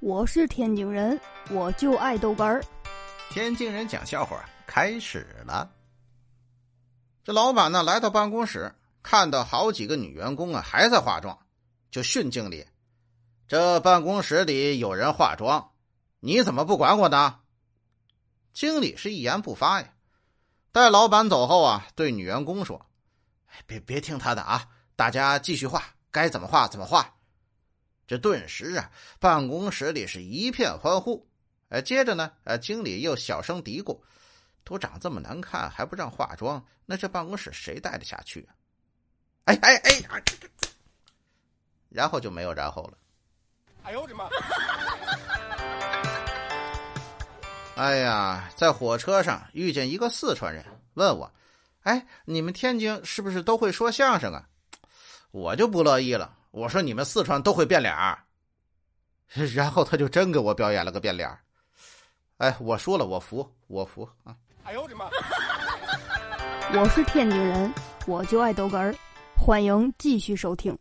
我是天津人，我就爱豆干儿。天津人讲笑话开始了。这老板呢来到办公室，看到好几个女员工啊还在化妆，就训经理：“这办公室里有人化妆，你怎么不管我呢？”经理是一言不发呀。待老板走后啊，对女员工说：“别别听他的啊，大家继续画，该怎么画怎么画。”这顿时啊，办公室里是一片欢呼。呃，接着呢，呃，经理又小声嘀咕：“都长这么难看，还不让化妆，那这办公室谁待得下去啊？”哎哎哎！然后就没有然后了。哎呦我的妈！哎呀，在火车上遇见一个四川人，问我：“哎，你们天津是不是都会说相声啊？”我就不乐意了。我说你们四川都会变脸儿，然后他就真给我表演了个变脸儿。哎，我说了，我服，我服啊！哎呦我的妈！我是天津人，我就爱逗哏儿，欢迎继续收听。